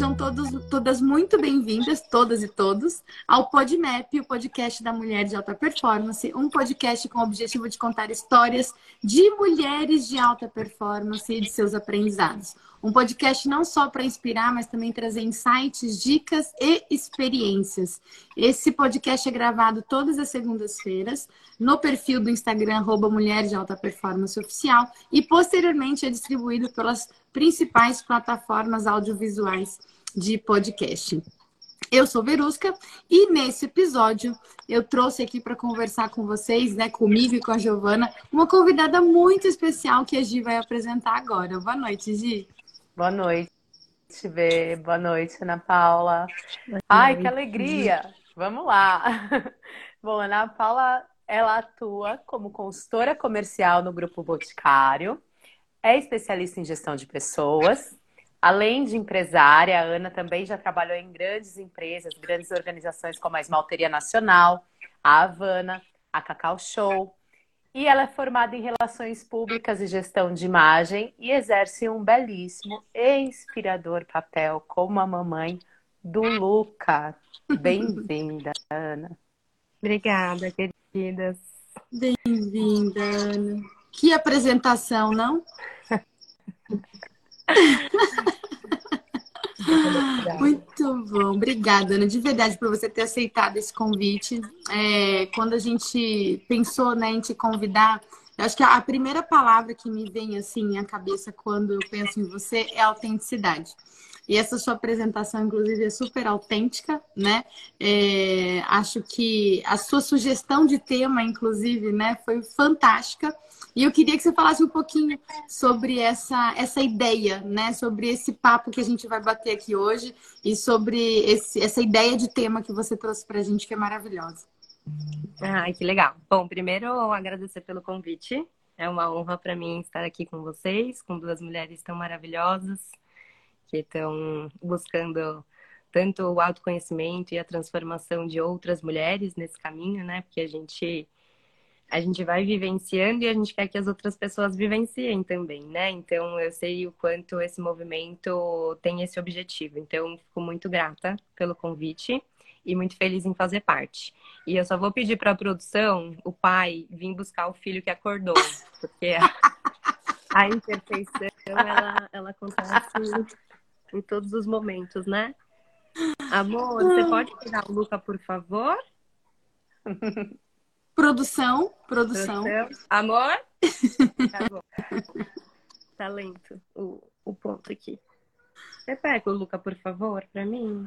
Sejam todos, todas muito bem-vindas, todas e todos, ao PodMap, o podcast da Mulher de Alta Performance, um podcast com o objetivo de contar histórias de mulheres de alta performance e de seus aprendizados. Um podcast não só para inspirar, mas também trazer insights, dicas e experiências. Esse podcast é gravado todas as segundas-feiras no perfil do Instagram, arroba Mulher de Alta Performance Oficial, e posteriormente é distribuído pelas principais plataformas audiovisuais de podcast. Eu sou Verusca e nesse episódio eu trouxe aqui para conversar com vocês, né, comigo e com a Giovana, uma convidada muito especial que a Gi vai apresentar agora. Boa noite, Gi. Boa noite, Bê. Boa noite, Ana Paula. Boa Ai, noite. que alegria! Vamos lá. Bom, Ana Paula, ela atua como consultora comercial no Grupo Boticário, é especialista em gestão de pessoas. Além de empresária, a Ana também já trabalhou em grandes empresas, grandes organizações como a Esmalteria Nacional, a Havana, a Cacau Show, e ela é formada em Relações Públicas e Gestão de Imagem e exerce um belíssimo e inspirador papel como a mamãe do Luca. Bem-vinda, Ana. Obrigada, queridas. Bem-vinda, Ana. Que apresentação, não? Muito bom, obrigada, Ana, de verdade por você ter aceitado esse convite. É, quando a gente pensou né, em te convidar, eu acho que a primeira palavra que me vem assim à cabeça quando eu penso em você é autenticidade. E essa sua apresentação, inclusive, é super autêntica, né? É, acho que a sua sugestão de tema, inclusive, né, foi fantástica. E eu queria que você falasse um pouquinho sobre essa, essa ideia, né? Sobre esse papo que a gente vai bater aqui hoje e sobre esse, essa ideia de tema que você trouxe para a gente, que é maravilhosa. Ai, que legal. Bom, primeiro agradecer pelo convite. É uma honra para mim estar aqui com vocês, com duas mulheres tão maravilhosas que estão buscando tanto o autoconhecimento e a transformação de outras mulheres nesse caminho, né? Porque a gente a gente vai vivenciando e a gente quer que as outras pessoas vivenciem também, né? Então eu sei o quanto esse movimento tem esse objetivo. Então fico muito grata pelo convite e muito feliz em fazer parte. E eu só vou pedir para a produção, o pai, vir buscar o filho que acordou, porque a, a imperfeição ela, ela acontece em todos os momentos, né? Amor, você pode tirar o Luca, por favor? Produção, produção. produção. Amor? tá bom. Talento, o, o ponto aqui. Você pega o Luca, por favor, para mim?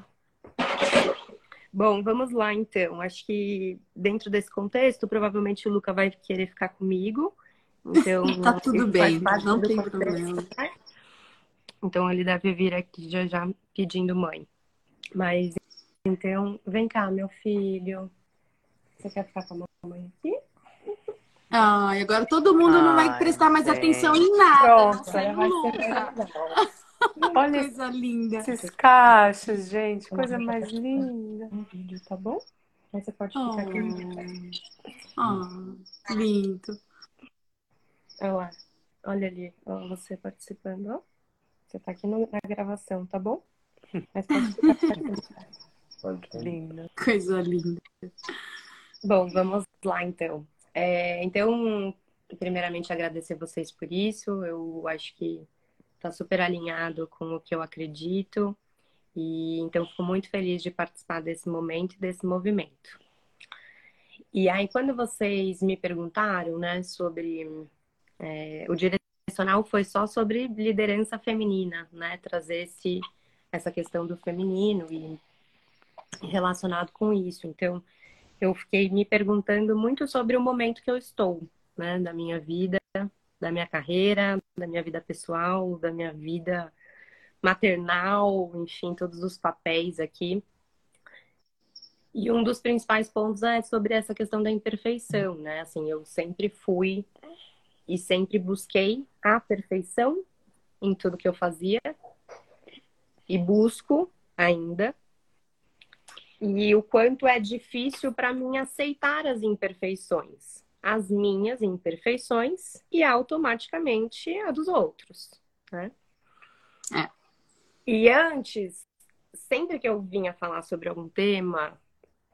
Bom, vamos lá então. Acho que dentro desse contexto, provavelmente o Luca vai querer ficar comigo. Então, tá tudo bem, não tem problema. Né? Então ele deve vir aqui já já pedindo mãe. Mas então, vem cá, meu filho. Você quer ficar com a mamãe aqui? Ai, agora todo mundo Ai, não vai prestar mais gente. atenção em nada. Pronto, Olha coisa linda. Esses cachos, gente. Coisa mais linda. Um vídeo, tá bom? Aí você pode ficar oh. aqui. Oh, lindo. Olha lá. Olha ali, ó, você participando, ó. Você tá aqui no, na gravação, tá bom? Mas pode ficar Linda. Coisa linda. Bom, vamos lá então. É, então, primeiramente agradecer vocês por isso. Eu acho que está super alinhado com o que eu acredito. E então fico muito feliz de participar desse momento e desse movimento. E aí, quando vocês me perguntaram, né, sobre é, o profissional foi só sobre liderança feminina, né? Trazer esse, essa questão do feminino e relacionado com isso. Então, eu fiquei me perguntando muito sobre o momento que eu estou, né? Da minha vida, da minha carreira, da minha vida pessoal, da minha vida maternal, enfim, todos os papéis aqui. E um dos principais pontos é sobre essa questão da imperfeição, né? Assim, eu sempre fui e sempre busquei a perfeição em tudo que eu fazia e busco ainda. E o quanto é difícil para mim aceitar as imperfeições, as minhas imperfeições e automaticamente a dos outros, né? É. E antes sempre que eu vinha falar sobre algum tema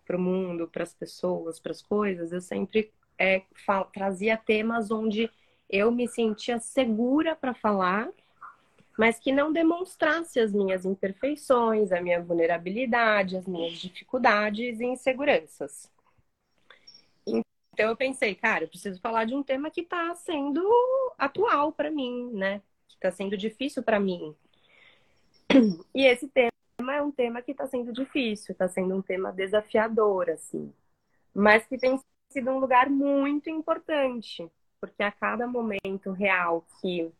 para o mundo, para as pessoas, para as coisas, eu sempre é, trazia temas onde eu me sentia segura para falar, mas que não demonstrasse as minhas imperfeições, a minha vulnerabilidade, as minhas dificuldades e inseguranças. Então eu pensei, cara, eu preciso falar de um tema que está sendo atual para mim, né? Que está sendo difícil para mim. E esse tema é um tema que está sendo difícil, está sendo um tema desafiador, assim, mas que tem sido um lugar muito importante, porque a cada momento real que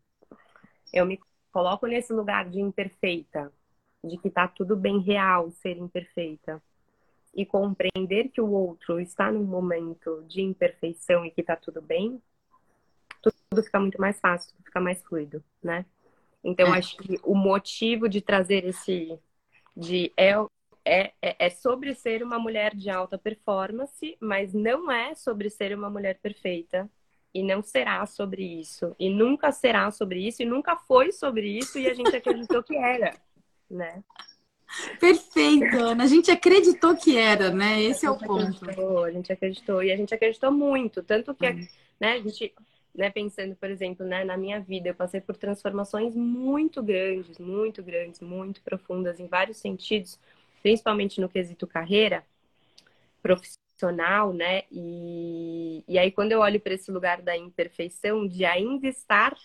eu me coloco nesse lugar de imperfeita, de que tá tudo bem real ser imperfeita, e compreender que o outro está num momento de imperfeição e que tá tudo bem, tudo fica muito mais fácil, tudo fica mais fluido, né? Então, é. acho que o motivo de trazer esse. de é, é, é, é sobre ser uma mulher de alta performance, mas não é sobre ser uma mulher perfeita. E não será sobre isso. E nunca será sobre isso. E nunca foi sobre isso. E a gente acreditou que era, né? Perfeito, Ana. A gente acreditou que era, né? Esse é o ponto. A gente acreditou. E a gente acreditou muito. Tanto que, hum. né, a gente né, pensando, por exemplo, né, na minha vida, eu passei por transformações muito grandes, muito grandes, muito profundas em vários sentidos, principalmente no quesito carreira profissional, né? E, e aí quando eu olho para esse lugar da imperfeição, de ainda estar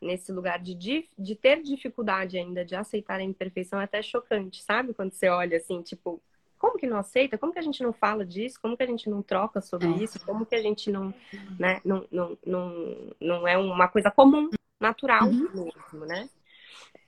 nesse lugar de, de ter dificuldade ainda de aceitar a imperfeição, é até chocante, sabe? Quando você olha assim, tipo, como que não aceita? Como que a gente não fala disso? Como que a gente não troca sobre é. isso? Como que a gente não, né, não, não, não, não é uma coisa comum, natural uhum. mesmo, né?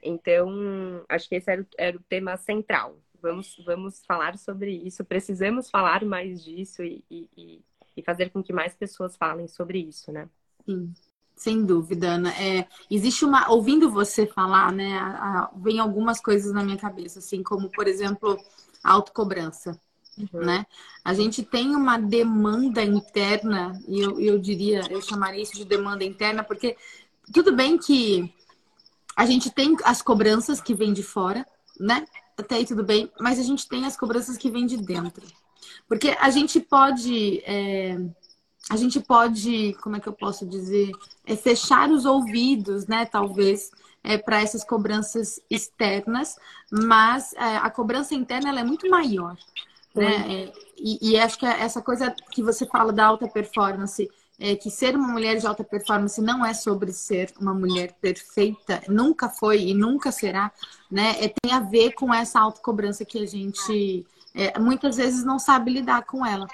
Então, acho que esse era o, era o tema central. Vamos, vamos falar sobre isso, precisamos falar mais disso e, e, e fazer com que mais pessoas falem sobre isso, né? Sim. Sem dúvida, Ana. É, existe uma. Ouvindo você falar, né, a, a, vem algumas coisas na minha cabeça, assim, como, por exemplo, autocobrança. Uhum. Né? A gente tem uma demanda interna, e eu, eu diria, eu chamaria isso de demanda interna, porque tudo bem que a gente tem as cobranças que vêm de fora, né? Até aí tudo bem, mas a gente tem as cobranças que vêm de dentro. Porque a gente pode. É, a gente pode, como é que eu posso dizer, é fechar os ouvidos, né? Talvez é, para essas cobranças externas, mas é, a cobrança interna ela é muito maior. Né? É, e, e, acho que essa coisa que você fala da alta performance, é que ser uma mulher de alta performance não é sobre ser uma mulher perfeita, nunca foi e nunca será, né? É, tem a ver com essa autocobrança que a gente é, muitas vezes não sabe lidar com ela.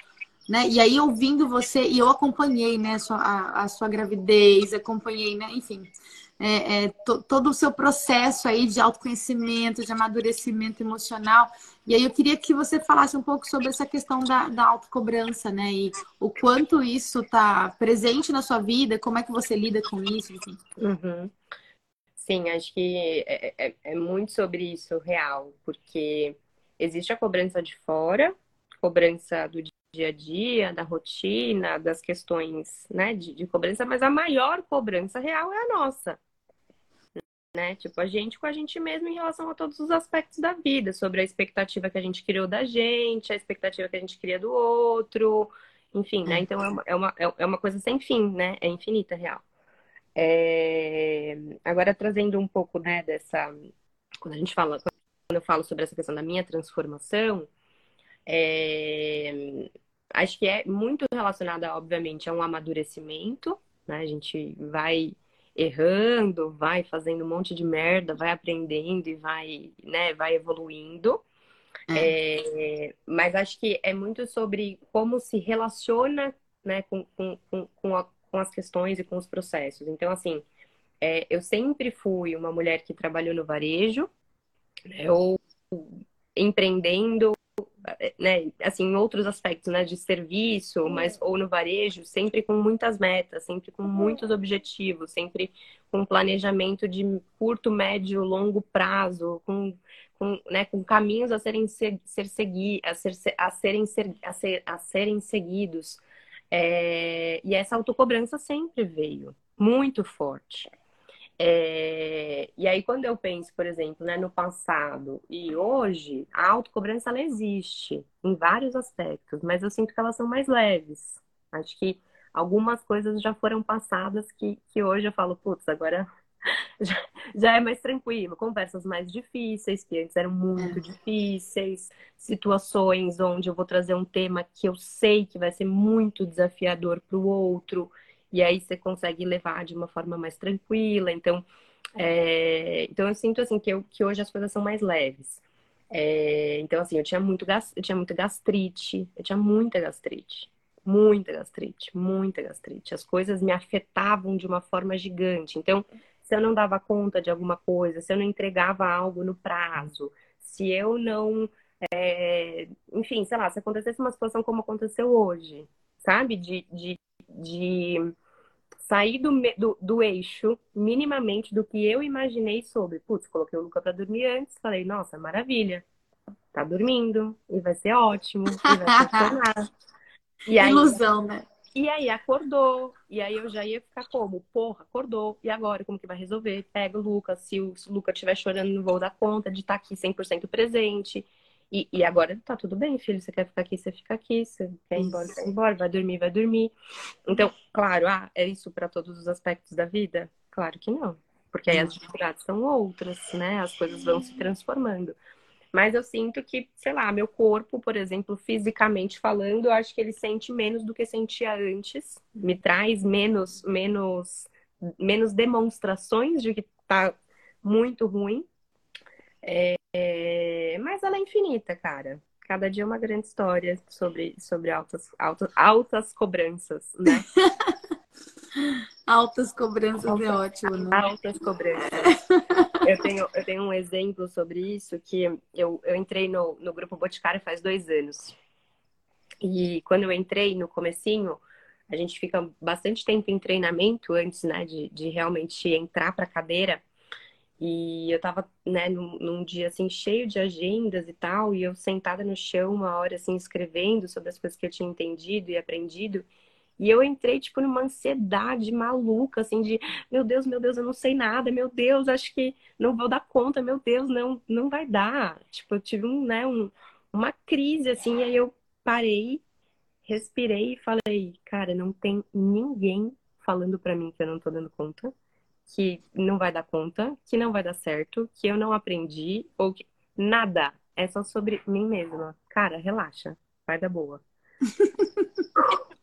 Né? E aí, ouvindo você, e eu acompanhei né, a, sua, a, a sua gravidez, acompanhei, né, enfim, é, é, to, todo o seu processo aí de autoconhecimento, de amadurecimento emocional. E aí eu queria que você falasse um pouco sobre essa questão da, da autocobrança, né? E o quanto isso está presente na sua vida, como é que você lida com isso. Uhum. Sim, acho que é, é, é muito sobre isso real, porque existe a cobrança de fora, cobrança do dia a dia, da rotina, das questões né, de, de, cobrança, mas a maior cobrança real é a nossa. Né? Tipo, a gente com a gente mesmo em relação a todos os aspectos da vida, sobre a expectativa que a gente criou da gente, a expectativa que a gente cria do outro, enfim, né? É. Então é uma, é uma, é uma coisa sem fim, né? É infinita, real. É... Agora, trazendo um pouco, né, dessa. Quando a gente fala, quando eu falo sobre essa questão da minha transformação, é acho que é muito relacionada, obviamente, a um amadurecimento, né? A gente vai errando, vai fazendo um monte de merda, vai aprendendo e vai, né, vai evoluindo. É. É, mas acho que é muito sobre como se relaciona né, com, com, com, a, com as questões e com os processos. Então, assim, é, eu sempre fui uma mulher que trabalhou no varejo, né, ou empreendendo né, assim, em outros aspectos, né, de serviço, mas ou no varejo, sempre com muitas metas, sempre com muitos objetivos, sempre com planejamento de curto, médio, longo prazo, com, com, né, com caminhos a serem ser, ser segui, a, ser, a serem ser, a, ser, a serem seguidos. É, e essa autocobrança sempre veio muito forte. É... E aí, quando eu penso, por exemplo, né, no passado e hoje, a autocobrança ela existe em vários aspectos, mas eu sinto que elas são mais leves. Acho que algumas coisas já foram passadas que, que hoje eu falo, putz, agora já, já, é mais tranquilo. Conversas mais difíceis, que antes eram muito é. difíceis, situações onde eu vou trazer um tema que eu sei que vai ser muito desafiador para o outro, e aí você consegue levar de uma forma mais tranquila. Então, é, então eu sinto assim que, eu, que hoje as coisas são mais leves. É, então, assim, eu tinha muito eu tinha muita gastrite, eu tinha muita gastrite muita gastrite, muita gastrite. As coisas me afetavam de uma forma gigante. Então, se eu não dava conta de alguma coisa, se eu não entregava algo no prazo, se eu não. É... enfim, sei lá, se acontecesse uma situação como aconteceu hoje, sabe? De, de, de sair do, do, do, eixo minimamente do que eu imaginei sobre. Putz, coloquei o Luca para dormir antes, falei, nossa, maravilha. Tá dormindo, e vai ser ótimo, e vai funcionar. E aí, Ilusão, né? E aí acordou, e aí eu já ia ficar como? Porra, acordou, e agora como que vai resolver? Pega o Lucas, se o, se o Lucas estiver chorando, não vou dar conta de estar tá aqui 100% presente. E, e agora tá tudo bem, filho, você quer ficar aqui, você fica aqui, você quer ir embora, vai embora, vai dormir, vai dormir. Então, claro, ah, é isso para todos os aspectos da vida? Claro que não, porque aí as dificuldades são outras, né? As coisas vão se transformando. Mas eu sinto que, sei lá, meu corpo, por exemplo, fisicamente falando, eu acho que ele sente menos do que sentia antes. Me traz menos, menos, menos demonstrações de que tá muito ruim. É, mas ela é infinita, cara. Cada dia é uma grande história sobre, sobre altas, altas, altas cobranças, né? altas cobranças altas, é ótimo, né? Altas cobranças. eu, tenho, eu tenho um exemplo sobre isso que eu, eu entrei no, no grupo Boticário faz dois anos. E quando eu entrei no comecinho, a gente fica bastante tempo em treinamento antes, né, de, de realmente entrar para a cadeira. E eu tava, né, num, num, dia assim cheio de agendas e tal, e eu sentada no chão uma hora assim escrevendo sobre as coisas que eu tinha entendido e aprendido. E eu entrei, tipo, numa ansiedade maluca, assim, de meu Deus, meu Deus, eu não sei nada, meu Deus, acho que não vou dar conta, meu Deus, não, não vai dar. Tipo, eu tive um, né, um, uma crise, assim, aí eu parei, respirei e falei, cara, não tem ninguém falando para mim que eu não tô dando conta, que não vai dar conta, que não vai dar certo, que eu não aprendi, ou que nada. É só sobre mim mesma. Cara, relaxa, vai dar boa.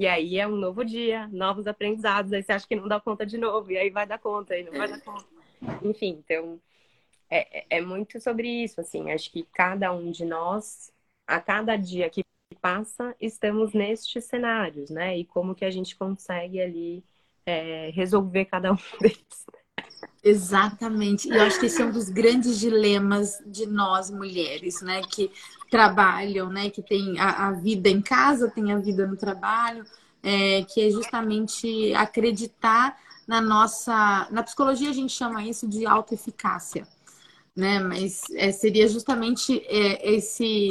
E aí é um novo dia, novos aprendizados. Aí você acha que não dá conta de novo, e aí vai dar conta, e não vai dar conta. Enfim, então é, é, é muito sobre isso, assim. Acho que cada um de nós, a cada dia que passa, estamos nestes cenários, né? E como que a gente consegue ali é, resolver cada um deles. Exatamente. E eu acho que esse é um dos grandes dilemas de nós mulheres, né? Que trabalham, né? Que tem a, a vida em casa, tem a vida no trabalho, é, que é justamente acreditar na nossa. Na psicologia a gente chama isso de autoeficácia, né? Mas é, seria justamente é, esse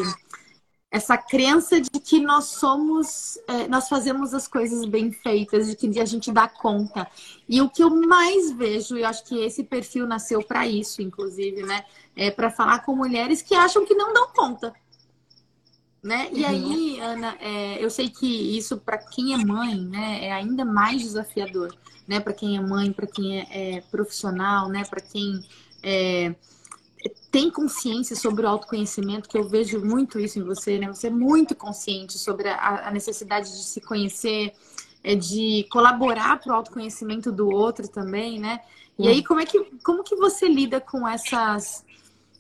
essa crença de que nós somos, é, nós fazemos as coisas bem feitas, de que a gente dá conta. E o que eu mais vejo, e acho que esse perfil nasceu para isso, inclusive, né? É para falar com mulheres que acham que não dão conta. Né? E uhum. aí, Ana, é, eu sei que isso para quem é mãe, né, é ainda mais desafiador, né? Para quem é mãe, para quem é, é, profissional, né? Para quem é, tem consciência sobre o autoconhecimento, que eu vejo muito isso em você, né? Você é muito consciente sobre a, a necessidade de se conhecer, é, de colaborar para o autoconhecimento do outro também, né? E aí, como é que, como que você lida com essas.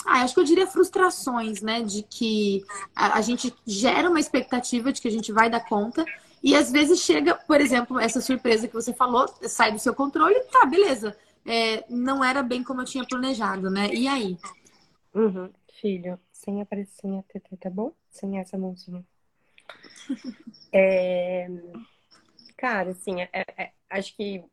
Ah, acho que eu diria frustrações, né? De que a, a gente gera uma expectativa de que a gente vai dar conta. E às vezes chega, por exemplo, essa surpresa que você falou, sai do seu controle, tá, beleza é, não era bem como eu tinha planejado, né? E aí? Uhum. Filho, sem a TT, tá bom? Sem essa mãozinha. é... Cara, assim, é, é, acho que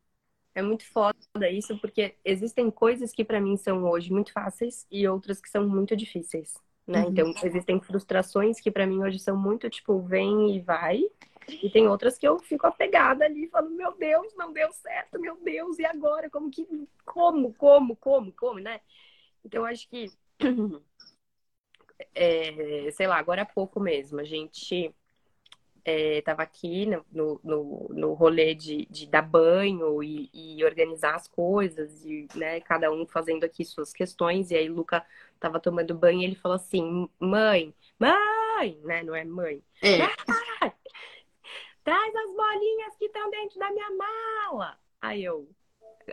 é muito foda isso, porque existem coisas que para mim são hoje muito fáceis e outras que são muito difíceis. né? Uhum. Então, existem frustrações que para mim hoje são muito tipo, vem e vai. E tem outras que eu fico apegada ali, falando, meu Deus, não deu certo, meu Deus, e agora? Como que. Como, como, como, como, né? Então, acho que. É, sei lá, agora há pouco mesmo, a gente estava é, aqui no, no, no rolê de, de dar banho e, e, organizar as coisas, e né, cada um fazendo aqui suas questões, e aí Luca estava tomando banho e ele falou assim, mãe, mãe, né? Não é mãe. É. Traz as bolinhas que estão dentro da minha mala. Aí eu,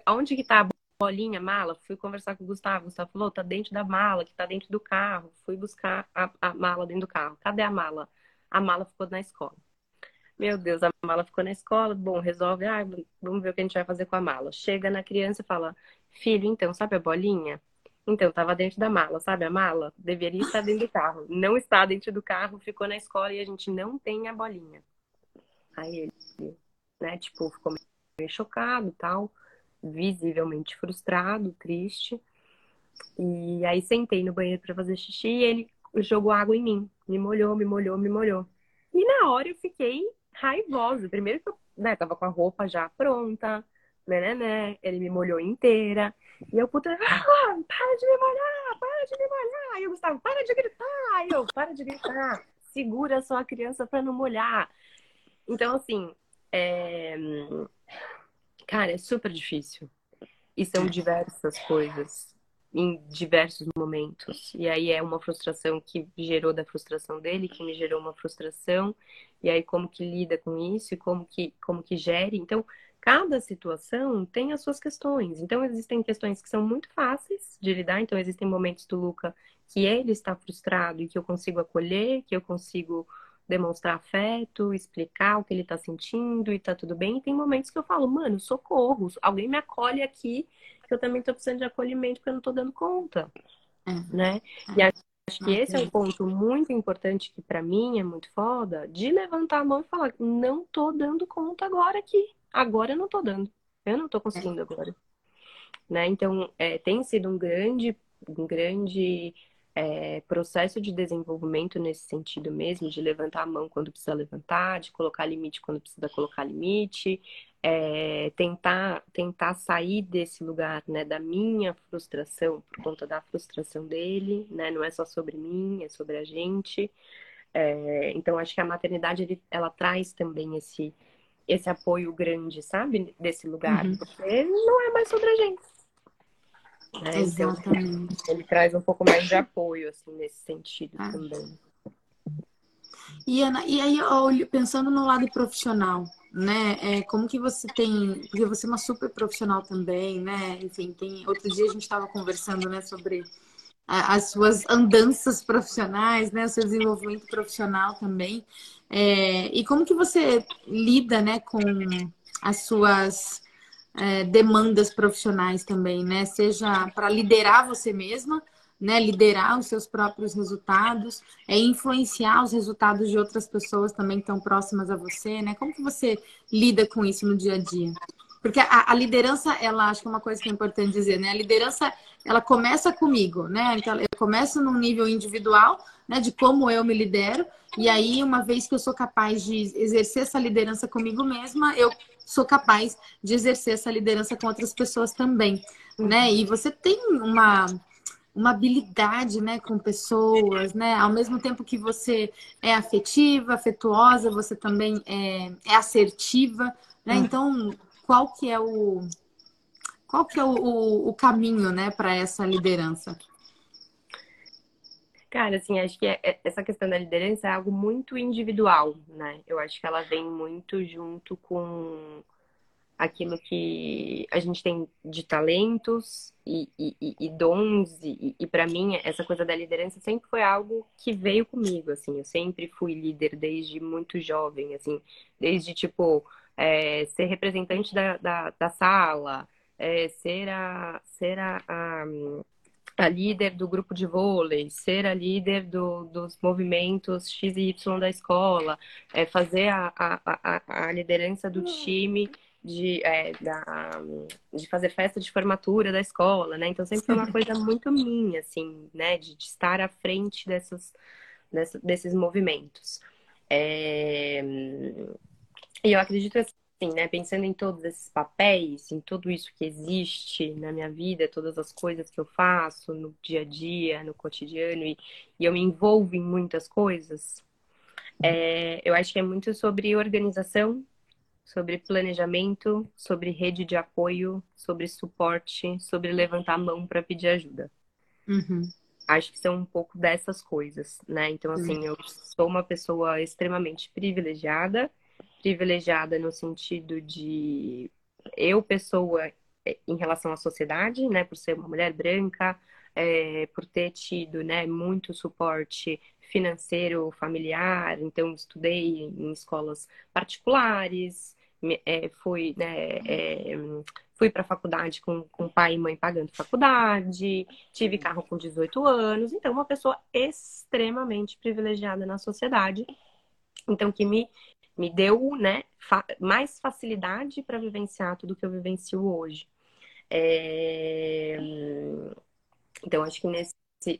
onde que tá a bolinha, mala? Fui conversar com o Gustavo. O Gustavo falou, tá dentro da mala, que tá dentro do carro. Fui buscar a, a mala dentro do carro. Cadê a mala? A mala ficou na escola. Meu Deus, a mala ficou na escola. Bom, resolve. Ah, vamos ver o que a gente vai fazer com a mala. Chega na criança e fala: Filho, então, sabe a bolinha? Então, estava dentro da mala, sabe a mala? Deveria estar dentro do carro. Não está dentro do carro, ficou na escola e a gente não tem a bolinha. Aí ele, né, tipo, ficou meio chocado tal, visivelmente frustrado, triste. E aí sentei no banheiro para fazer xixi e ele jogou água em mim. Me molhou, me molhou, me molhou. E na hora eu fiquei raivosa. Primeiro que eu né, tava com a roupa já pronta, né, né, né. Ele me molhou inteira. E eu, puta, ah, para de me molhar, para de me molhar. E eu, Gustavo, para de gritar. E eu, para de gritar. Segura só a criança para não molhar. Então, assim, é... cara, é super difícil. E são diversas coisas em diversos momentos. E aí é uma frustração que gerou da frustração dele, que me gerou uma frustração. E aí como que lida com isso e como que como que gere. Então, cada situação tem as suas questões. Então, existem questões que são muito fáceis de lidar. Então, existem momentos do Luca que ele está frustrado e que eu consigo acolher, que eu consigo demonstrar afeto, explicar o que ele está sentindo e tá tudo bem. E tem momentos que eu falo, mano, socorro, alguém me acolhe aqui, que eu também estou precisando de acolhimento porque eu não estou dando conta, uhum. né? E acho que esse é um ponto muito importante que para mim é muito foda, de levantar a mão e falar, não tô dando conta agora aqui. Agora eu não tô dando. Eu não tô conseguindo é. agora. Né? Então, é, tem sido um grande, um grande é, processo de desenvolvimento nesse sentido mesmo, de levantar a mão quando precisa levantar, de colocar limite quando precisa colocar limite, é, tentar, tentar sair desse lugar, né, da minha frustração por conta da frustração dele, né, não é só sobre mim, é sobre a gente. É, então, acho que a maternidade, ele, ela traz também esse, esse apoio grande, sabe, desse lugar, uhum. porque não é mais sobre a gente. Né? Então, Exatamente. Então, ele traz um pouco mais de apoio, assim, nesse sentido ah. também. E, Ana, e aí, pensando no lado profissional, né? É, como que você tem. Porque você é uma super profissional também, né? Enfim, tem. Outro dia a gente estava conversando, né, sobre as suas andanças profissionais, né? O seu desenvolvimento profissional também. É, e como que você lida, né, com as suas é, demandas profissionais também, né? Seja para liderar você mesma, né? Liderar os seus próprios resultados, é influenciar os resultados de outras pessoas também que estão próximas a você, né? Como que você lida com isso no dia a dia? Porque a, a, liderança, ela acho que é uma coisa que é importante dizer, né? A liderança, ela começa comigo, né? Então, eu começo num nível individual, né? De como eu me lidero. E aí, uma vez que eu sou capaz de exercer essa liderança comigo mesma, eu sou capaz de exercer essa liderança com outras pessoas também, né? E você tem uma uma habilidade, né, com pessoas, né? Ao mesmo tempo que você é afetiva, afetuosa, você também é, é assertiva, né? Hum. Então, qual que é o qual que é o, o, o caminho, né, para essa liderança? Cara, assim, acho que é, é, essa questão da liderança é algo muito individual, né? Eu acho que ela vem muito junto com aquilo que a gente tem de talentos e, e, e dons. E, e para mim, essa coisa da liderança sempre foi algo que veio comigo, assim. Eu sempre fui líder desde muito jovem, assim. Desde, tipo, é, ser representante da, da, da sala, é, ser a... Ser a, a a líder do grupo de vôlei, ser a líder do, dos movimentos X e Y da escola, é fazer a, a, a, a liderança do time de, é, da, de fazer festa de formatura da escola, né? Então sempre foi uma coisa muito minha, assim, né? De, de estar à frente dessas, dessas desses movimentos. É... E eu acredito assim, né? Pensando em todos esses papéis, em tudo isso que existe na minha vida, todas as coisas que eu faço no dia a dia, no cotidiano, e, e eu me envolvo em muitas coisas, é, eu acho que é muito sobre organização, sobre planejamento, sobre rede de apoio, sobre suporte, sobre levantar a mão para pedir ajuda. Uhum. Acho que são um pouco dessas coisas, né? Então, assim, uhum. eu sou uma pessoa extremamente privilegiada, privilegiada no sentido de eu, pessoa, é, em relação à sociedade, né? Por ser uma mulher branca, é, por ter tido né, muito suporte financeiro familiar, então estudei em escolas particulares, é, fui, né, é, fui para a faculdade com, com pai e mãe pagando faculdade, tive carro com 18 anos, então uma pessoa extremamente privilegiada na sociedade, então que me, me deu né, fa mais facilidade para vivenciar tudo que eu vivencio hoje. É... Então, acho que nesse,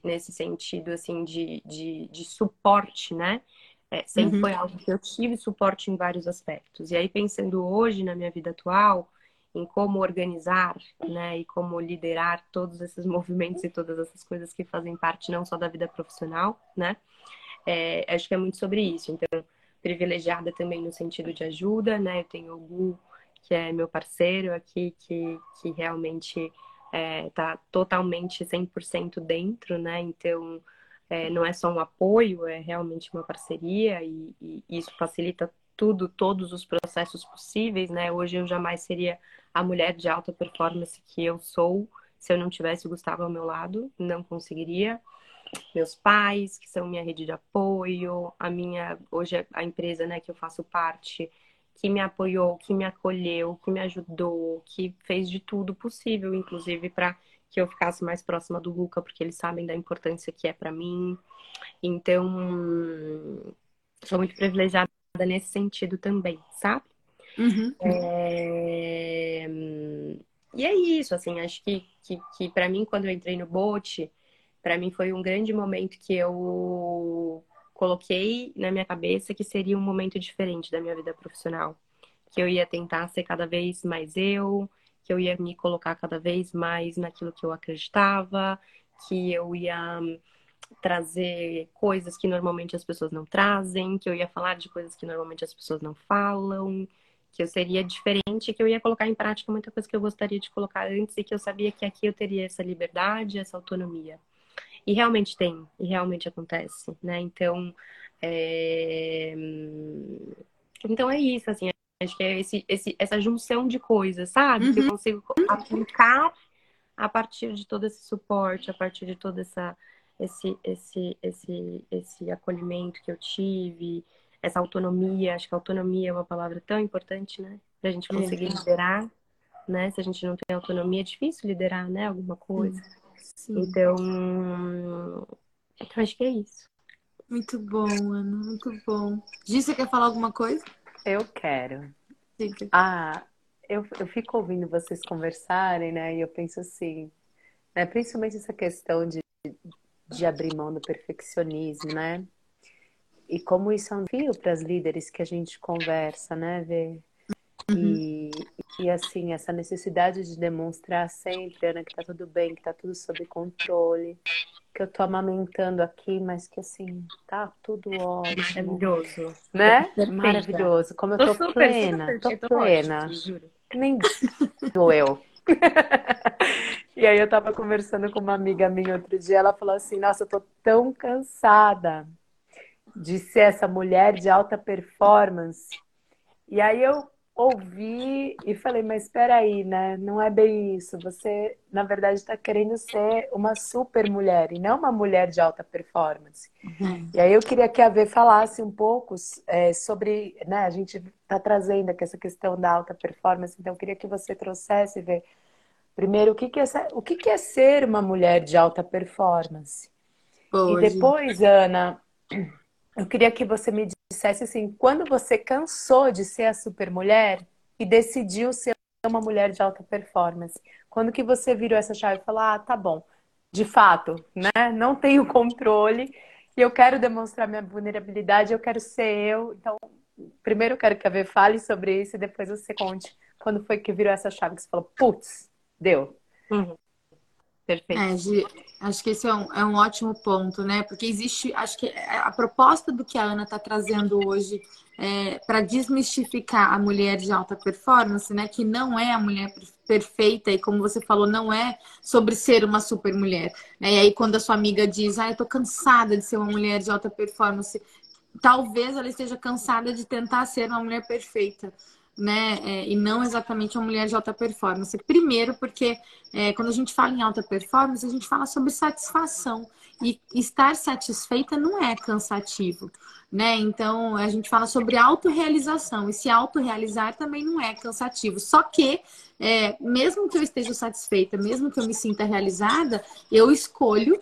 nesse sentido, assim, de, de, de suporte, né? É, sempre uhum. foi algo que eu tive suporte em vários aspectos. E aí, pensando hoje na minha vida atual, em como organizar, né, e como liderar todos esses movimentos e todas essas coisas que fazem parte não só da vida profissional, né, é, acho que é muito sobre isso. Então, privilegiada também no sentido de ajuda, né, eu tenho o Gu, que é meu parceiro aqui, que, que realmente é, tá totalmente 100% dentro, né? Então, é, não é só um apoio, é realmente uma parceria e, e, isso facilita tudo, todos os processos possíveis, né? Hoje eu jamais seria a mulher de alta performance que eu sou se eu não tivesse o Gustavo ao meu lado, não conseguiria. Meus pais, que são minha rede de apoio, a minha, hoje a empresa, né, que eu faço parte, que me apoiou, que me acolheu, que me ajudou, que fez de tudo possível, inclusive para que eu ficasse mais próxima do Luca, porque eles sabem da importância que é para mim. Então, sou muito privilegiada nesse sentido também, sabe? Uhum. É... E é isso, assim, acho que, que, que para mim, quando eu entrei no bote, para mim foi um grande momento que eu coloquei na minha cabeça que seria um momento diferente da minha vida profissional, que eu ia tentar ser cada vez mais eu, que eu ia me colocar cada vez mais naquilo que eu acreditava, que eu ia hum, trazer coisas que normalmente as pessoas não trazem, que eu ia falar de coisas que normalmente as pessoas não falam, que eu seria diferente, que eu ia colocar em prática muita coisa que eu gostaria de colocar antes e que eu sabia que aqui eu teria essa liberdade, essa autonomia. E realmente tem, e realmente acontece, né? Então, é... então é isso, assim, acho que é esse, esse, essa junção de coisas, sabe? Uhum. Que eu uhum. consigo aplicar a partir de todo esse suporte, a partir de todo essa, esse, esse, esse, esse acolhimento que eu tive, essa autonomia. Acho que autonomia é uma palavra tão importante, né? Pra gente conseguir é. liderar, né? Se a gente não tem autonomia, é difícil liderar, né? Alguma coisa. Uhum. Sim. Então, então, acho que é isso. Muito bom, Ana, muito bom. Gi, você quer falar alguma coisa? Eu quero. Ah, eu, eu fico ouvindo vocês conversarem, né? E eu penso assim, né? Principalmente essa questão de, de abrir mão do perfeccionismo, né? E como isso é um desafio para as líderes que a gente conversa, né? Ver Uhum. E, e assim, essa necessidade de demonstrar sempre, Ana, que tá tudo bem, que tá tudo sob controle, que eu tô amamentando aqui, mas que assim, tá tudo ótimo. Maravilhoso. Né? Maravilhoso. Como eu tô, tô super, plena, super, tô, tô plena. Ótimo, Nem sou eu. e aí eu tava conversando com uma amiga minha outro dia, ela falou assim, nossa, eu tô tão cansada de ser essa mulher de alta performance. E aí eu ouvi e falei, mas espera aí, né? Não é bem isso. Você, na verdade, está querendo ser uma super mulher e não uma mulher de alta performance. Uhum. E aí eu queria que a V falasse um pouco é, sobre, né? A gente está trazendo aqui essa questão da alta performance, então eu queria que você trouxesse, ver primeiro o que, que é, o que, que é ser uma mulher de alta performance. E depois, Ana, eu queria que você me dissesse assim, quando você cansou de ser a super mulher, e decidiu ser uma mulher de alta performance? Quando que você virou essa chave e falou, ah, tá bom, de fato, né? Não tenho controle e eu quero demonstrar minha vulnerabilidade, eu quero ser eu. Então, primeiro eu quero que a Vê fale sobre isso e depois você conte quando foi que virou essa chave que você falou, putz, deu. Uhum. Perfeito. É, acho que esse é um, é um ótimo ponto, né? Porque existe, acho que a proposta do que a Ana está trazendo hoje é, para desmistificar a mulher de alta performance, né? Que não é a mulher perfeita e, como você falou, não é sobre ser uma super mulher. Né? E aí, quando a sua amiga diz, ah, eu tô cansada de ser uma mulher de alta performance, talvez ela esteja cansada de tentar ser uma mulher perfeita né? É, e não exatamente uma mulher de alta performance. Primeiro, porque é, quando a gente fala em alta performance, a gente fala sobre satisfação. E estar satisfeita não é cansativo, né? Então, a gente fala sobre autorrealização. E se autorrealizar também não é cansativo. Só que, é, mesmo que eu esteja satisfeita, mesmo que eu me sinta realizada, eu escolho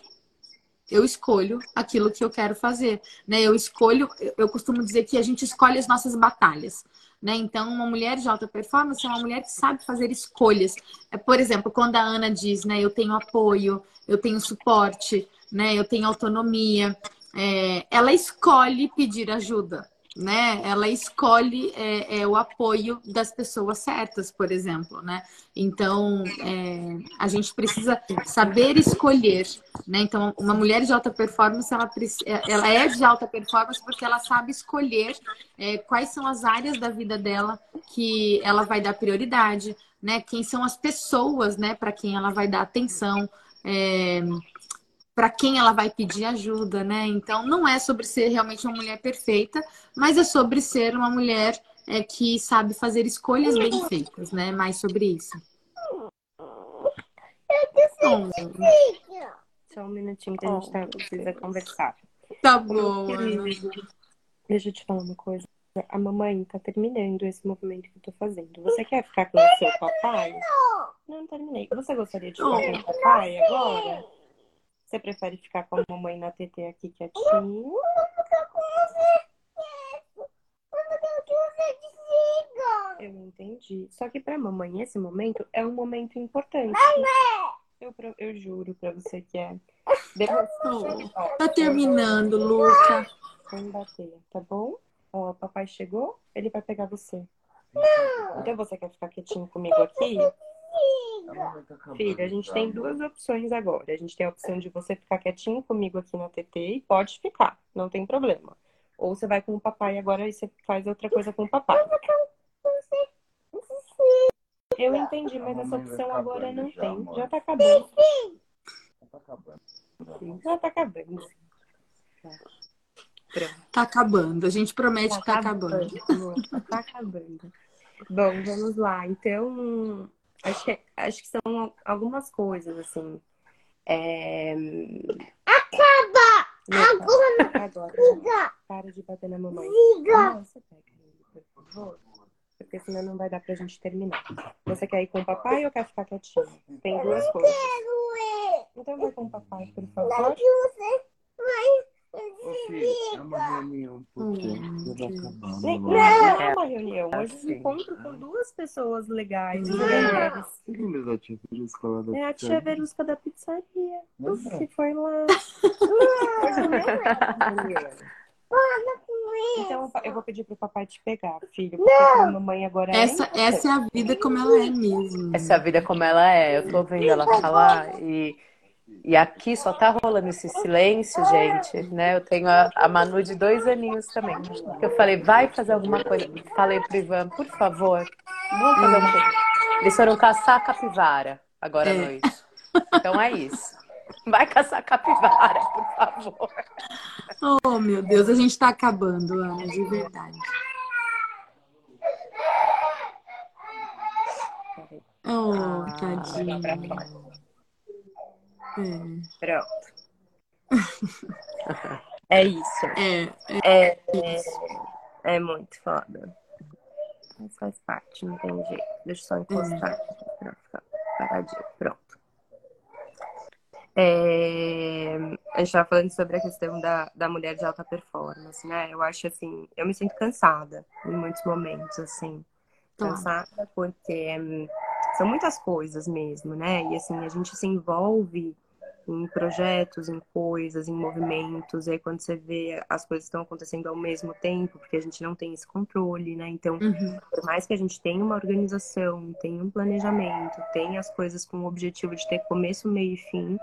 eu escolho aquilo que eu quero fazer, né? Eu escolho, eu costumo dizer que a gente escolhe as nossas batalhas. Né? Então, uma mulher de alta performance é uma mulher que sabe fazer escolhas. É, por exemplo, quando a Ana diz, né, eu tenho apoio, eu tenho suporte, né, eu tenho autonomia, é, ela escolhe pedir ajuda né? Ela escolhe é, é, o apoio das pessoas certas, por exemplo, né? Então, é, a gente precisa saber escolher, né? Então, uma mulher de alta performance, ela, é, ela é de alta performance porque ela sabe escolher é, quais são as áreas da vida dela que ela vai dar prioridade, né? Quem são as pessoas, né? Para quem ela vai dar atenção. Para quem ela vai pedir ajuda, né? Então, não é sobre ser realmente uma mulher perfeita, mas é sobre ser uma mulher é, que sabe fazer escolhas bem feitas, né? Mais sobre isso. Bom, só um minutinho que a gente tá, precisa conversar. Tá bom. Deixa eu te falar uma coisa. A mamãe tá terminando esse movimento que eu tô fazendo. Você quer ficar com o seu papai? Não, não terminei. Você gostaria de ficar com o papai agora? Você prefere ficar com a mamãe na TT aqui quietinho? Eu ficar com você que você Eu entendi. Só que pra mamãe, esse momento é um momento importante. Eu, eu juro pra você que é. Depois, tá terminando, Luca. Vamos bater, tá bom? Ó, papai chegou, ele vai pegar você. Não. Então você quer ficar quietinho comigo aqui? Filha, a gente tem duas opções agora. A gente tem a opção de você ficar quietinho comigo aqui na TT e pode ficar, não tem problema. Ou você vai com o papai agora e você faz outra coisa com o papai. Eu entendi, mas essa opção agora não tem. Já tá acabando. Já tá acabando. Tá acabando. A gente promete tá que tá acabando. acabando. Tá acabando. Bom, vamos lá. Então, Acho que, acho que são algumas coisas, assim. É... Acaba! Agora! Agora. Liga! Para de bater na mamãe. Liga! Não, você pega por favor. Porque senão não vai dar pra gente terminar. Você quer ir com o papai ou quer ficar quietinho? Tem duas coisas. Quero ir. Então vai com o papai, por favor. Não você vai é uma reunião porque hum, Não é uma reunião. Hoje eu encontro com duas pessoas legais, mulheres. Da tia Verusca lá da É a tia Verusca da pizzaria. Que foi lá. Então eu vou pedir pro papai te pegar, filho. Porque a mamãe agora é. Essa, essa é a vida como ela é mesmo. Essa é a vida como ela é. Eu tô vendo ela falar e e aqui só tá rolando esse silêncio, gente, né? Eu tenho a, a Manu de dois aninhos também. Eu falei, vai fazer alguma coisa. Falei pro Ivan, por favor, vamos fazer alguma coisa. Eles foram caçar capivara agora à é. noite. Então é isso. Vai caçar capivara, por favor. Oh, meu Deus, a gente tá acabando, Ana, de verdade. Oh, ah, tadinho. Hum. Pronto. é isso. É, é, é, é, é muito foda. Mas faz parte, não tem jeito. Deixa eu só encostar hum. pra ficar paradinho. Pronto. É, a gente estava falando sobre a questão da, da mulher de alta performance, né? Eu acho assim, eu me sinto cansada em muitos momentos, assim. Claro. cansada porque hum, são muitas coisas mesmo, né? E assim, a gente se envolve em projetos, em coisas, em movimentos, e aí quando você vê as coisas estão acontecendo ao mesmo tempo, porque a gente não tem esse controle, né? Então, Uhum. por mais que a gente tenha uma organização, tenha um planejamento, tenha as coisas com o objetivo de ter começo, meio e fim,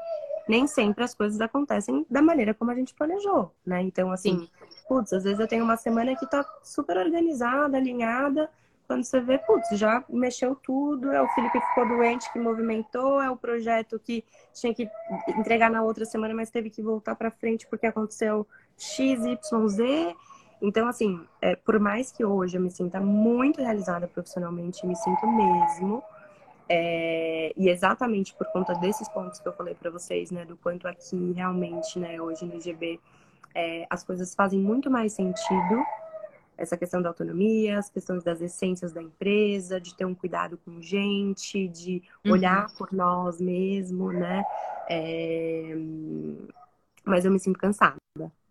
nem sempre as coisas acontecem da maneira como a gente planejou, né? Então, assim, putz, às vezes eu tenho uma semana que tá super organizada, alinhada, quando você vê, putz, já mexeu tudo, é o filho que ficou doente que movimentou, é o projeto que tinha que entregar na outra semana, mas teve que voltar para frente porque aconteceu X, Y, Z. Então, assim, é, por mais que hoje eu me sinta muito realizada profissionalmente, me sinto mesmo. é, e exatamente por conta desses pontos que eu falei para vocês, né, do quanto aqui realmente, né, hoje no IGB, é, as coisas fazem muito mais sentido essa questão da autonomia, as questões das essências da empresa, de ter um cuidado com gente, de Uhum. olhar por nós mesmo, né? É, Mas eu me sinto cansada.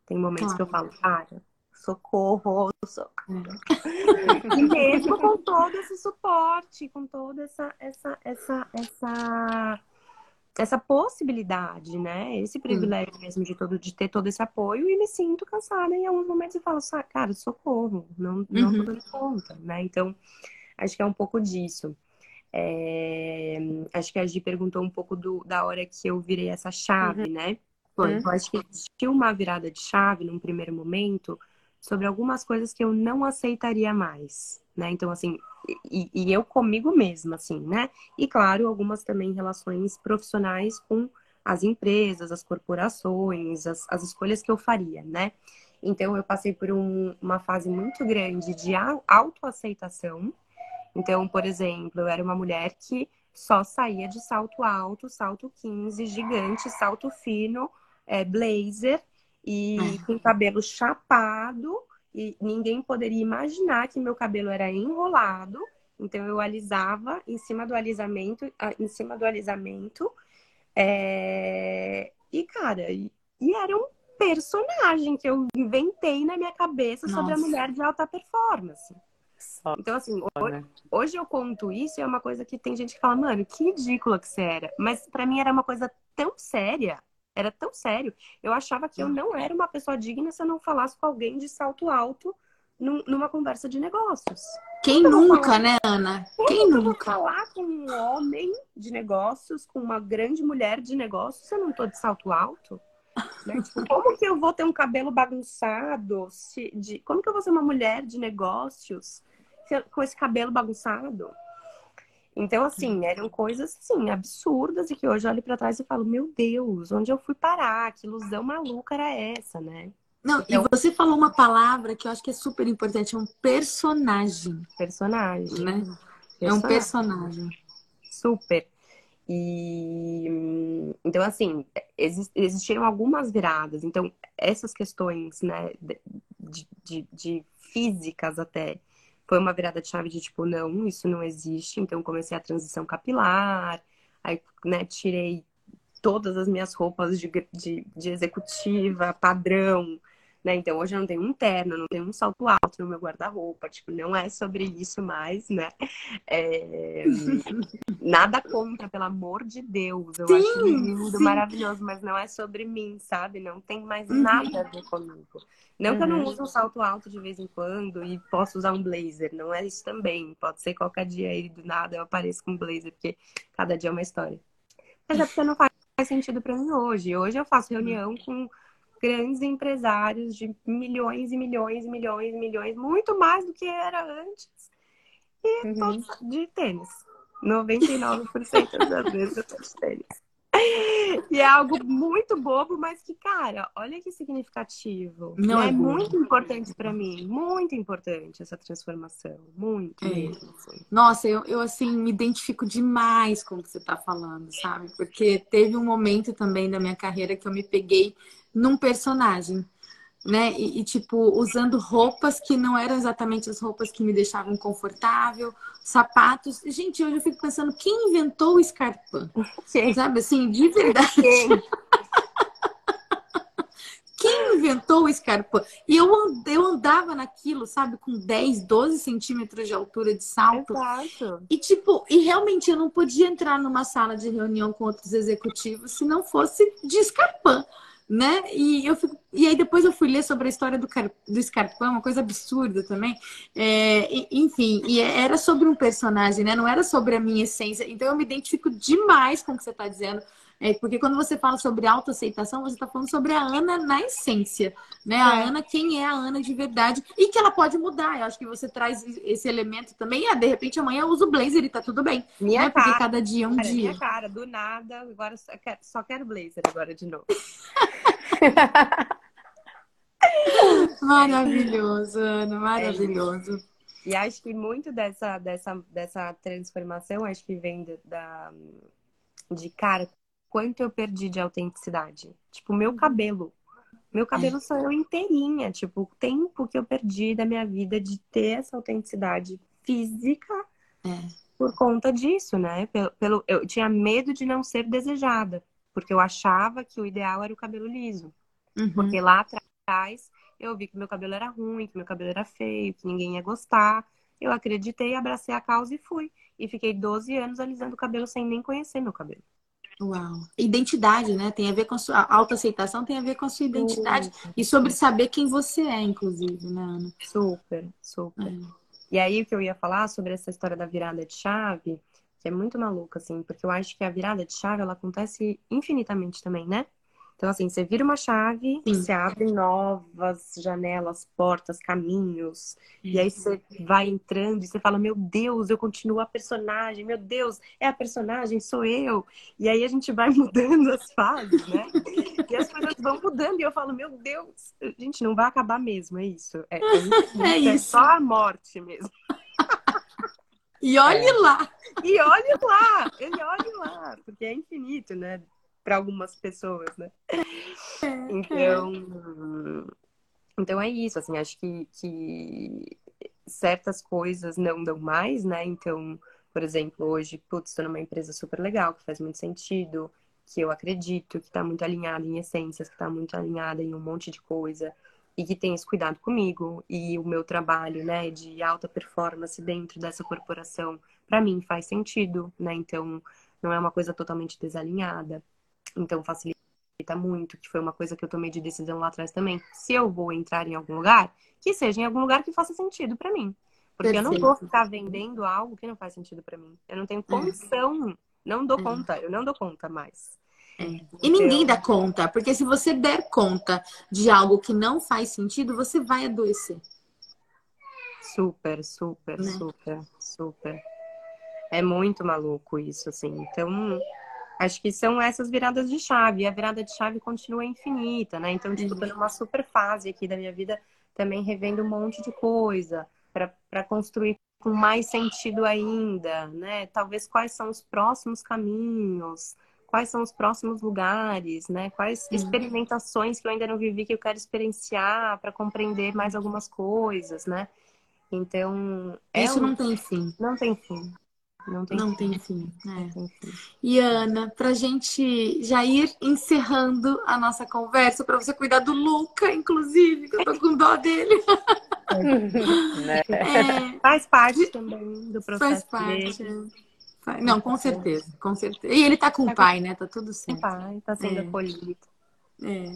Tem momentos que eu falo, cara, socorro, socorro. E mesmo com todo esse suporte, com toda essa, essa, essa, essa, essa possibilidade, né? Esse privilégio mesmo de, todo, de ter todo esse apoio e me sinto cansada em alguns momentos e falo, "Sa- cara, socorro, não, não tô Uhum. dando conta, né? Então, acho que é um pouco disso. É, acho que a Gi perguntou um pouco do, da hora que eu virei essa chave, né? Foi. Eu acho que existiu uma virada de chave num primeiro momento sobre algumas coisas que eu não aceitaria mais, né? Então, assim, e, e eu comigo mesma, assim, né? E, claro, algumas também relações profissionais com as empresas, as corporações, as, as escolhas que eu faria, né? Então, eu passei por um- uma fase muito grande de au- autoaceitação. Então, por exemplo, eu era uma mulher que só saía de salto alto, salto 15, gigante, salto fino, é, blazer e com cabelo chapado. E ninguém poderia imaginar que meu cabelo era enrolado. Então, eu alisava em cima do alisamento, ah, em cima do alisamento. É, E, cara, e, era um personagem que eu inventei na minha cabeça sobre a Nossa. mulher de alta performance. Só, Então, assim, ho- né? hoje eu conto isso e é uma coisa que tem gente que fala, mano, que ridícula que você era. Mas pra mim era uma coisa tão séria, era tão sério. Eu achava que eu não era uma pessoa digna se eu não falasse com alguém de salto alto num- numa conversa de negócios. Quem nunca, né, Ana? Quem Eu vou nunca? falar com um homem de negócios, com uma grande mulher de negócios, se eu não tô de salto alto? Né? Tipo, como que eu vou ter um cabelo bagunçado? se- de- como que eu vou ser uma mulher de negócios com esse cabelo bagunçado? Então, assim, eram coisas, assim, absurdas e que hoje eu olho pra trás e falo, meu Deus, onde eu fui parar? Que ilusão maluca era essa, né? Não, Então- e você falou uma palavra que eu acho que é super importante, é um personagem, Personagem. né? É um personagem. Super. E então, assim, exis- existiram algumas viradas. Então, essas questões, né, de, de, de físicas até, foi uma virada de chave de tipo, não, isso não existe. Então, comecei a transição capilar, aí, né, tirei todas as minhas roupas de, de, de executiva, padrão, né? Então, hoje eu não tenho um terno, não tenho um salto alto no meu guarda-roupa. Tipo, não é sobre isso mais, né? É, Nada contra, pelo amor de Deus. Eu Sim, acho lindo, sim. maravilhoso, mas não é sobre mim, sabe? Não tem mais Uhum. nada a ver comigo. Não que eu não Uhum. use um salto alto de vez em quando e posso usar um blazer, não é isso também. Pode ser qualquer dia aí do nada eu apareço com um blazer, porque cada dia é uma história. Mas é porque não faz sentido pra mim hoje. Hoje eu faço reunião com grandes empresários de milhões e milhões e milhões e milhões, muito mais do que era antes. E Uhum. todos de tênis. 99% das vezes eu tô de tênis. E é algo muito bobo, mas que, cara, olha que significativo. Não é é bobo. muito importante pra mim, muito importante essa transformação, muito É. mesmo. assim. Nossa, eu, eu assim me identifico demais com o que você está falando, sabe? Porque teve um momento também da minha carreira que eu me peguei num personagem, né? E, e, tipo, usando roupas que não eram exatamente as roupas que me deixavam confortável, sapatos. Gente, hoje eu fico pensando, quem inventou o? Quem? Sabe assim, de verdade. Quem? Quem inventou o Scarpa? E eu, eu andava naquilo, sabe, com 10, 12 centímetros de altura de salto. Exato. E, tipo, e realmente eu não podia entrar numa sala de reunião com outros executivos se não fosse de Scarpa né? E eu fico... e aí depois eu fui ler sobre a história do, Car... do Scarpão, uma coisa absurda também. É... enfim, e era sobre um personagem, né? Não era sobre a minha essência. Então eu me identifico demais com o que você está dizendo. É, porque quando você fala sobre autoaceitação, você está falando sobre a Ana na essência, né? É. A Ana, quem é a Ana de verdade e que ela pode mudar. Eu acho que você traz esse elemento também. Ah, de repente amanhã eu uso blazer e tá tudo bem. Minha né? cara. Porque cada dia é um Cara, dia. minha cara, do nada, agora só quero, só quero blazer agora de novo. Maravilhoso, Ana, maravilhoso. E acho que muito dessa, dessa, dessa transformação, acho que vem da, da- de, cara, quanto eu perdi de autenticidade. Tipo, meu cabelo. Meu cabelo sou eu inteirinha. Tipo, o tempo que eu perdi da minha vida de ter essa autenticidade física É. por conta disso, né? Pelo, pelo, eu tinha medo de não ser desejada, porque eu achava que o ideal era o cabelo liso. Uhum. Porque lá atrás eu vi que meu cabelo era ruim, que meu cabelo era feio, que ninguém ia gostar. Eu acreditei, abracei a causa e fui. E fiquei 12 anos alisando o cabelo sem nem conhecer meu cabelo. Uau. Identidade, né? Tem a ver com a sua autoaceitação, tem a ver com a sua identidade e sobre saber quem você é, inclusive, né, Ana? Super, super. É. E aí o que eu ia falar sobre essa história da virada de chave, que é muito maluca, assim, porque eu acho que a virada de chave ela acontece infinitamente também, né? Então, assim, você vira uma chave, Sim. você abre novas janelas, portas, caminhos, e aí você vai entrando e você fala, meu Deus, eu continuo a personagem, meu Deus, é a personagem, sou eu. E aí a gente vai mudando as fases, né? E as coisas vão mudando, e eu falo, meu Deus, gente, não vai acabar mesmo, é isso. É, é, É é isso. só a morte mesmo. E olhe lá. E olhe lá, ele olhe lá, porque é infinito, né? Para algumas pessoas, né? Então, então é isso, assim, acho que, que certas coisas não dão mais, né? Então, por exemplo, hoje, putz, estou numa empresa super legal, que faz muito sentido, que eu acredito, que está muito alinhada em essências, que está muito alinhada em um monte de coisa, e que tem esse cuidado comigo, e o meu trabalho, né, de alta performance dentro dessa corporação, para mim faz sentido, né? Então, não é uma coisa totalmente desalinhada. Então, facilita muito, que foi uma coisa que eu tomei de decisão lá atrás também. Se eu vou entrar em algum lugar, que seja em algum lugar que faça sentido para mim. Porque eu não vou Perfeito. ficar vendendo algo que não faz sentido para mim. Eu não tenho condição, não dou É. conta, eu não dou conta mais. E ninguém dá conta, porque se você der conta de algo que não faz sentido, você vai adoecer. Super, super, Né? super, super. É muito maluco isso, assim. Então, acho que são essas viradas de chave. E a virada de chave continua infinita, né? Então, tipo, tô numa super fase aqui da minha vida, também revendo um monte de coisa para construir com mais sentido ainda, né? Talvez quais são os próximos caminhos, quais são os próximos lugares, né? Quais experimentações que eu ainda não vivi que eu quero experienciar para compreender mais algumas coisas, né? Então, é Isso um- não tem fim. não tem fim. Não tem Não fim. tem fim. É. Não tem fim. E Ana, pra gente já ir encerrando a nossa conversa, pra você cuidar do Luca, inclusive, que eu tô com dó dele. Né? É, Faz parte também do faz processo parte. dele. Faz- Não, com certeza, com certeza. E ele tá com o pai, né? Tá tudo O certo. pai tá sendo É. acolhido. É.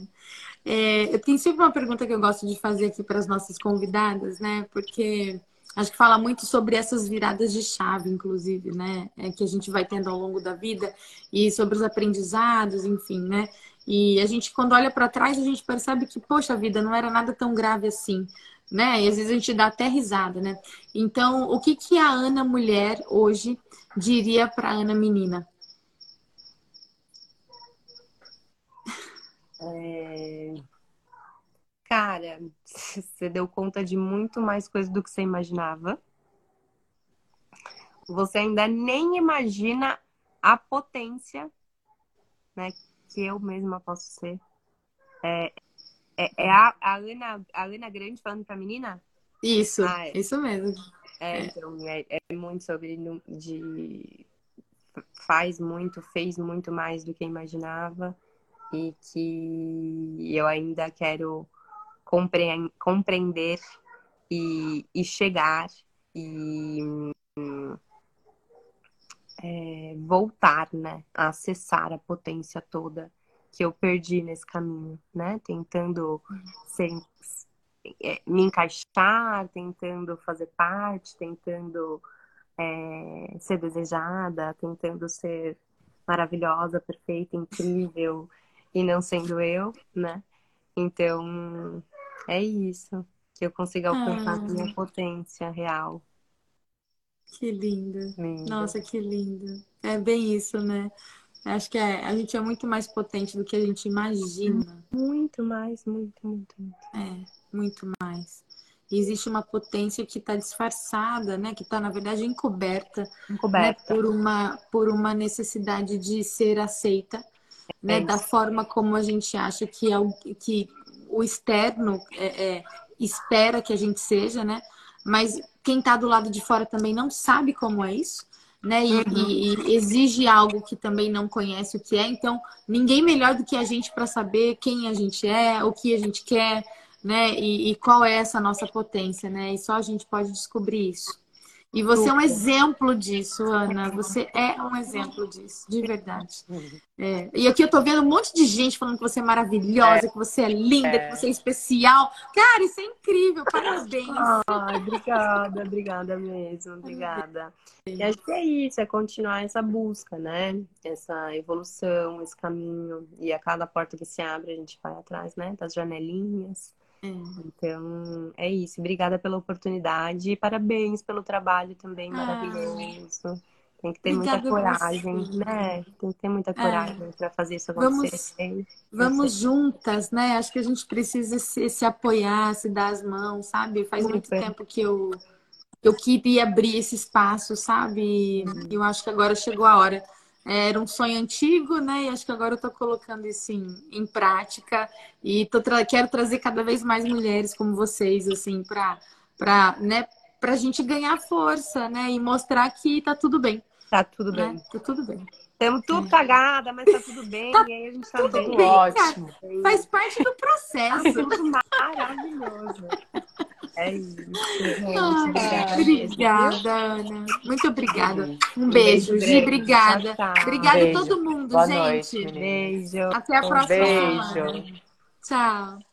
É, eu tenho sempre uma pergunta que eu gosto de fazer aqui para as nossas convidadas, né? Porque acho que fala muito sobre essas viradas de chave, inclusive, né? É, que a gente vai tendo ao longo da vida e sobre os aprendizados, enfim, né? E a gente, quando olha para trás, a gente percebe que, poxa vida, não era nada tão grave assim, né? E às vezes a gente dá até risada, né? Então, o que que a Ana mulher hoje diria para a Ana menina? É, Cara, você deu conta de muito mais coisa do que você imaginava. Você ainda nem imagina a potência, né, que eu mesma posso ser. É, é, é a, a, Ana, a Ana Grande falando pra menina? Isso, Ah, é. isso mesmo. É, então, é, é muito sobre de faz muito, fez muito mais do que imaginava e que eu ainda quero compreender e, e chegar e é, voltar, né, a acessar a potência toda que eu perdi nesse caminho, né, tentando ser, é, me encaixar, tentando fazer parte, tentando é, ser desejada, tentando ser maravilhosa, perfeita, incrível e não sendo eu, né? Então é isso que eu consiga alcançar ah. minha potência real. Que linda. linda. Nossa, que linda. É bem isso, né? Acho que é, a gente é muito mais potente do que a gente imagina. Muito mais, muito, muito, muito. É, muito mais. E existe uma potência que está disfarçada, né? Que está, na verdade, encoberta, encoberta. Né? por, uma, por uma necessidade de ser aceita, é né? Da forma como a gente acha que, é o, que o externo é, é, espera que a gente seja, né? Mas quem está do lado de fora também não sabe como é isso, né? E, uhum. e, e, exige algo que também não conhece o que é. Então, ninguém melhor do que a gente para saber quem a gente é, o que a gente quer, né? E, e qual é essa nossa potência, né? E só a gente pode descobrir isso. E você é um exemplo disso, Ana. Você é um exemplo disso, de verdade. É. E aqui eu tô vendo um monte de gente falando que você é maravilhosa, é. que você é linda, é. que você é especial. Cara, isso é incrível. Parabéns. Ai, obrigada, obrigada mesmo, obrigada. E acho que é isso, é continuar essa busca, né? Essa evolução, esse caminho. E a cada porta que se abre, a gente vai atrás, né? Das janelinhas. É. Então, é isso. Obrigada pela oportunidade e parabéns pelo trabalho também ah. maravilhoso. Tem que ter Obrigada muita coragem, né? Tem que ter muita é. coragem é. para fazer isso acontecer. Vamos, vamos juntas, né? Acho que a gente precisa se, se apoiar, se dar as mãos, sabe? Faz muito, muito tempo que eu, eu queria abrir esse espaço, sabe? E eu acho que agora chegou a hora. Era um sonho antigo, né? E acho que agora eu estou colocando isso em, em prática e tô tra quero trazer cada vez mais mulheres como vocês, assim, para para né, a gente ganhar força, né? E mostrar que tá tudo bem. Tá tudo né? bem. Tá tudo bem. Temos tudo é. cagada, mas tá tudo bem. tá e aí a gente tá tudo bem. bem Ótimo. Cara. Faz parte do processo. maravilhoso. É isso. obrigada, obrigada, Ana. Muito obrigada. Um beijo, Gi, obrigada. Obrigada a todo mundo, Boa gente. Noite, beijo. Até a um próxima. Beijo. Tchau.